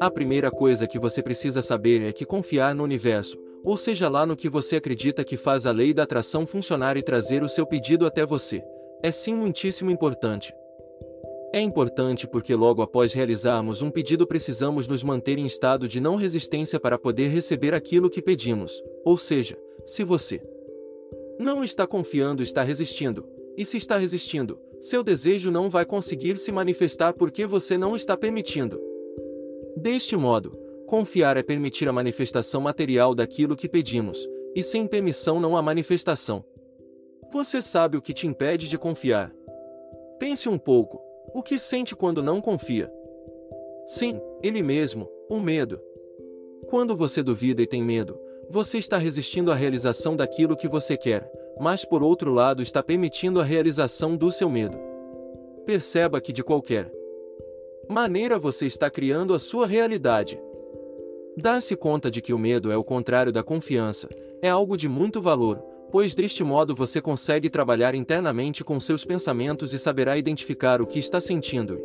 A primeira coisa que você precisa saber é que confiar no universo, ou seja lá no que você acredita que faz a lei da atração funcionar e trazer o seu pedido até você, é sim muitíssimo importante. É importante porque logo após realizarmos um pedido precisamos nos manter em estado de não resistência para poder receber aquilo que pedimos, ou seja, se você não está confiando, está resistindo, e se está resistindo, seu desejo não vai conseguir se manifestar porque você não está permitindo. Deste modo, confiar é permitir a manifestação material daquilo que pedimos, e sem permissão não há manifestação. Você sabe o que te impede de confiar. Pense um pouco, o que sente quando não confia? Sim, ele mesmo, o medo. Quando você duvida e tem medo, você está resistindo à realização daquilo que você quer, mas por outro lado está permitindo a realização do seu medo. Perceba que de qualquer maneira você está criando a sua realidade. Dar-se conta de que o medo é o contrário da confiança é algo de muito valor, pois deste modo você consegue trabalhar internamente com seus pensamentos e saberá identificar o que está sentindo.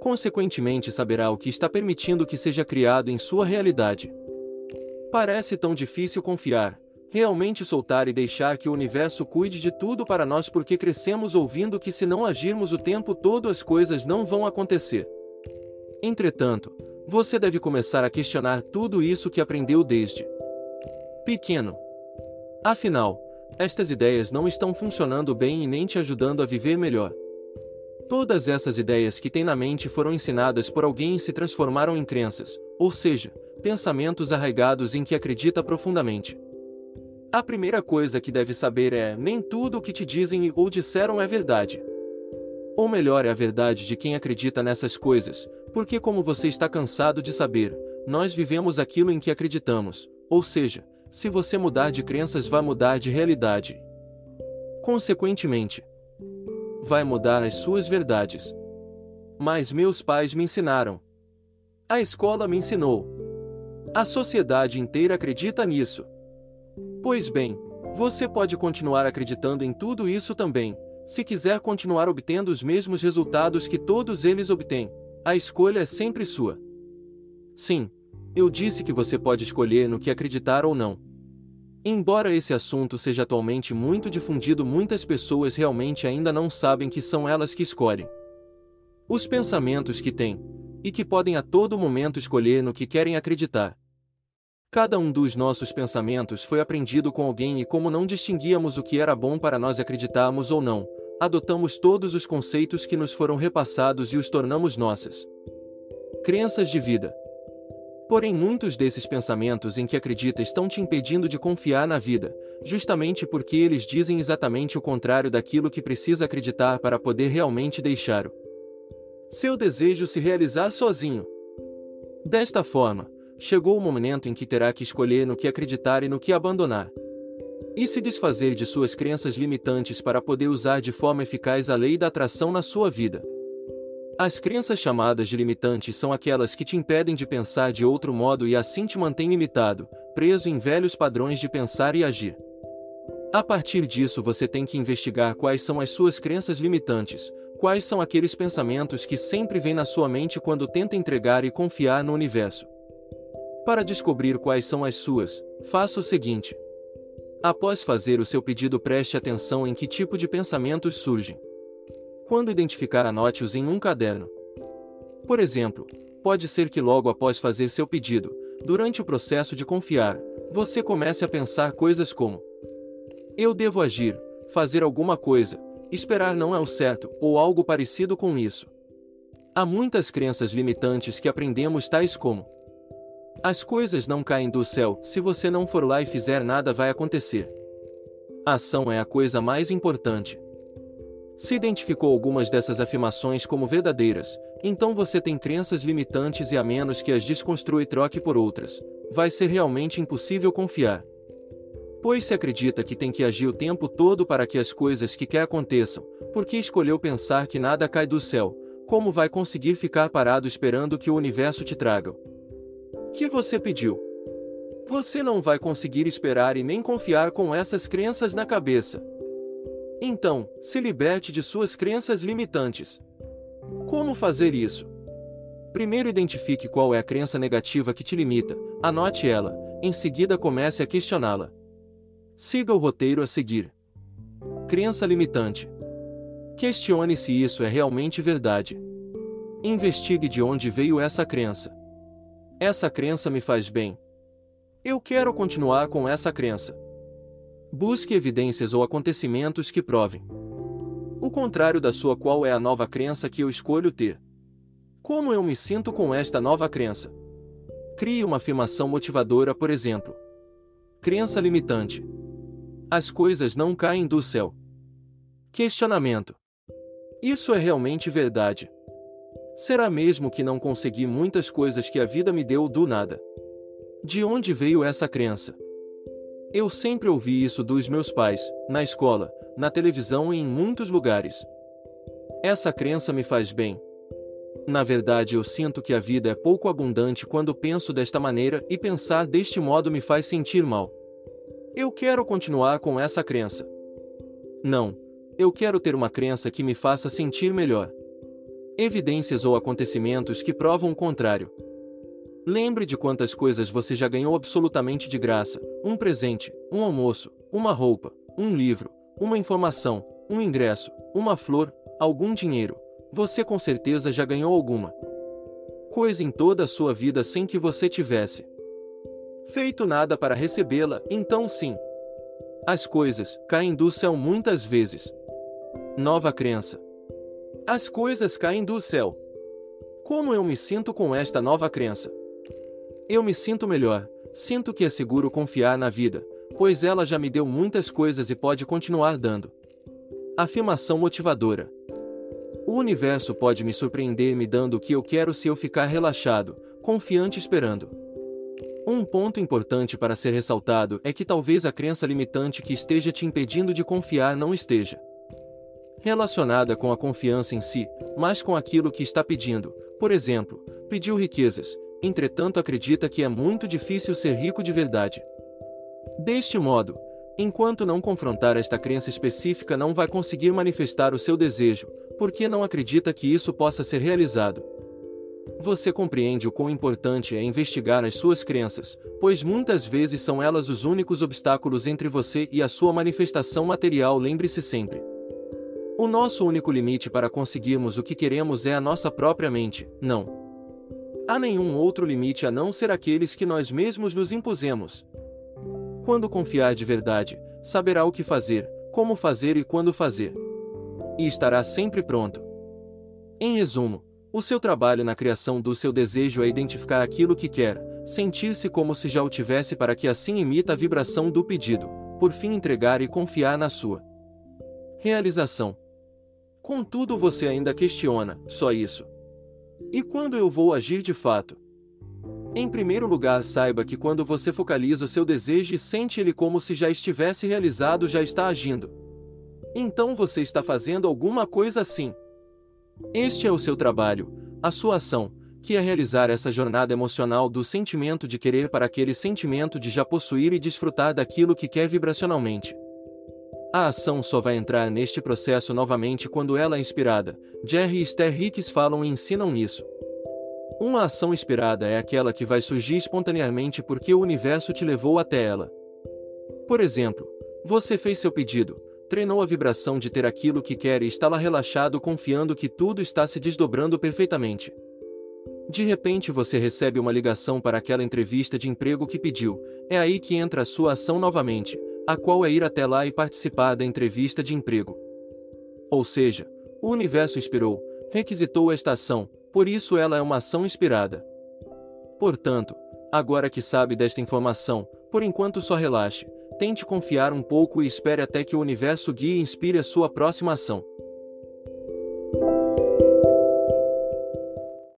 Consequentemente, saberá o que está permitindo que seja criado em sua realidade. Parece tão difícil confiar, realmente soltar e deixar que o universo cuide de tudo para nós porque crescemos ouvindo que se não agirmos o tempo todo as coisas não vão acontecer. Entretanto, você deve começar a questionar tudo isso que aprendeu desde pequeno. Afinal, estas ideias não estão funcionando bem e nem te ajudando a viver melhor. Todas essas ideias que tem na mente foram ensinadas por alguém e se transformaram em crenças, ou seja, pensamentos arraigados em que acredita profundamente. A primeira coisa que deve saber é: nem tudo o que te dizem ou disseram é verdade. Ou melhor, é a verdade de quem acredita nessas coisas, porque, como você está cansado de saber, nós vivemos aquilo em que acreditamos, ou seja, se você mudar de crenças, vai mudar de realidade. Consequentemente, vai mudar as suas verdades. Mas meus pais me ensinaram. A escola me ensinou. A sociedade inteira acredita nisso. Pois bem, você pode continuar acreditando em tudo isso também, se quiser continuar obtendo os mesmos resultados que todos eles obtêm. A escolha é sempre sua. Sim, eu disse que você pode escolher no que acreditar ou não. Embora esse assunto seja atualmente muito difundido, muitas pessoas realmente ainda não sabem que são elas que escolhem. Os pensamentos que têm, e que podem a todo momento escolher no que querem acreditar. Cada um dos nossos pensamentos foi aprendido com alguém e como não distinguíamos o que era bom para nós acreditarmos ou não, adotamos todos os conceitos que nos foram repassados e os tornamos nossas. Crenças de vida. Porém, muitos desses pensamentos em que acredita estão te impedindo de confiar na vida, justamente porque eles dizem exatamente o contrário daquilo que precisa acreditar para poder realmente deixar o seu desejo se realizar sozinho. Desta forma, chegou o momento em que terá que escolher no que acreditar e no que abandonar. E se desfazer de suas crenças limitantes para poder usar de forma eficaz a lei da atração na sua vida. As crenças chamadas de limitantes são aquelas que te impedem de pensar de outro modo e assim te mantêm limitado, preso em velhos padrões de pensar e agir. A partir disso você tem que investigar quais são as suas crenças limitantes, quais são aqueles pensamentos que sempre vêm na sua mente quando tenta entregar e confiar no universo. Para descobrir quais são as suas, faça o seguinte. Após fazer o seu pedido, preste atenção em que tipo de pensamentos surgem. Quando identificar, anote-os em um caderno. Por exemplo, pode ser que logo após fazer seu pedido, durante o processo de confiar, você comece a pensar coisas como: Eu devo agir, fazer alguma coisa, esperar não é o certo, ou algo parecido com isso. Há muitas crenças limitantes que aprendemos, tais como: As coisas não caem do céu, se você não for lá e fizer nada vai acontecer. A ação é a coisa mais importante. Se identificou algumas dessas afirmações como verdadeiras, então você tem crenças limitantes e a menos que as desconstrua e troque por outras, vai ser realmente impossível confiar. Pois se acredita que tem que agir o tempo todo para que as coisas que quer aconteçam, porque escolheu pensar que nada cai do céu, como vai conseguir ficar parado esperando que o universo te traga? Que você pediu? Você não vai conseguir esperar e nem confiar com essas crenças na cabeça. Então, se liberte de suas crenças limitantes. Como fazer isso? Primeiro identifique qual é a crença negativa que te limita, anote ela, em seguida comece a questioná-la. Siga o roteiro a seguir. Crença limitante. Questione se isso é realmente verdade. Investigue de onde veio essa crença. Essa crença me faz bem. Eu quero continuar com essa crença. Busque evidências ou acontecimentos que provem. O contrário da sua qual é a nova crença que eu escolho ter. Como eu me sinto com esta nova crença? Crie uma afirmação motivadora, por exemplo. Crença limitante. As coisas não caem do céu. Questionamento. Isso é realmente verdade? Será mesmo que não consegui muitas coisas que a vida me deu do nada? De onde veio essa crença? Eu sempre ouvi isso dos meus pais, na escola, na televisão e em muitos lugares. Essa crença me faz bem, na verdade, eu sinto que a vida é pouco abundante quando penso desta maneira e pensar deste modo me faz sentir mal. Eu quero continuar com essa crença. Não, eu quero ter uma crença que me faça sentir melhor. Evidências ou acontecimentos que provam o contrário. Lembre de quantas coisas você já ganhou absolutamente de graça: um presente, um almoço, uma roupa, um livro, uma informação, um ingresso, uma flor, algum dinheiro, você com certeza já ganhou alguma coisa em toda a sua vida sem que você tivesse feito nada para recebê-la, então sim. As coisas caem do céu muitas vezes. Nova crença. As coisas caem do céu. Como eu me sinto com esta nova crença? Eu me sinto melhor, sinto que é seguro confiar na vida, pois ela já me deu muitas coisas e pode continuar dando. Afirmação motivadora. O universo pode me surpreender me dando o que eu quero se eu ficar relaxado, confiante esperando. Um ponto importante para ser ressaltado é que talvez a crença limitante que esteja te impedindo de confiar não esteja relacionada com a confiança em si, mas com aquilo que está pedindo. Por exemplo, pediu riquezas, entretanto acredita que é muito difícil ser rico de verdade. Deste modo, enquanto não confrontar esta crença específica, não vai conseguir manifestar o seu desejo, porque não acredita que isso possa ser realizado. Você compreende o quão importante é investigar as suas crenças, pois muitas vezes são elas os únicos obstáculos entre você e a sua manifestação material. Lembre-se sempre. O nosso único limite para conseguirmos o que queremos é a nossa própria mente, não. Há nenhum outro limite a não ser aqueles que nós mesmos nos impusemos. Quando confiar de verdade, saberá o que fazer, como fazer e quando fazer e estará sempre pronto. Em resumo, o seu trabalho na criação do seu desejo é identificar aquilo que quer, sentir-se como se já o tivesse para que assim imita a vibração do pedido, por fim entregar e confiar na sua realização. Contudo, você ainda questiona, só isso. E quando eu vou agir de fato? Em primeiro lugar, saiba que quando você focaliza o seu desejo e sente ele como se já estivesse realizado, já está agindo. Então você está fazendo alguma coisa assim. Este é o seu trabalho, a sua ação, que é realizar essa jornada emocional do sentimento de querer para aquele sentimento de já possuir e desfrutar daquilo que quer vibracionalmente. A ação só vai entrar neste processo novamente quando ela é inspirada. Jerry e Esther Hicks falam e ensinam nisso. Uma ação inspirada é aquela que vai surgir espontaneamente porque o universo te levou até ela. Por exemplo, você fez seu pedido, treinou a vibração de ter aquilo que quer e está lá relaxado confiando que tudo está se desdobrando perfeitamente. De repente você recebe uma ligação para aquela entrevista de emprego que pediu, é aí que entra a sua ação novamente, a qual é ir até lá e participar da entrevista de emprego. Ou seja, o universo inspirou, requisitou esta ação, por isso ela é uma ação inspirada. Portanto, agora que sabe desta informação, por enquanto só relaxe, Tente confiar um pouco e espere até que o universo guie e inspire a sua próxima ação.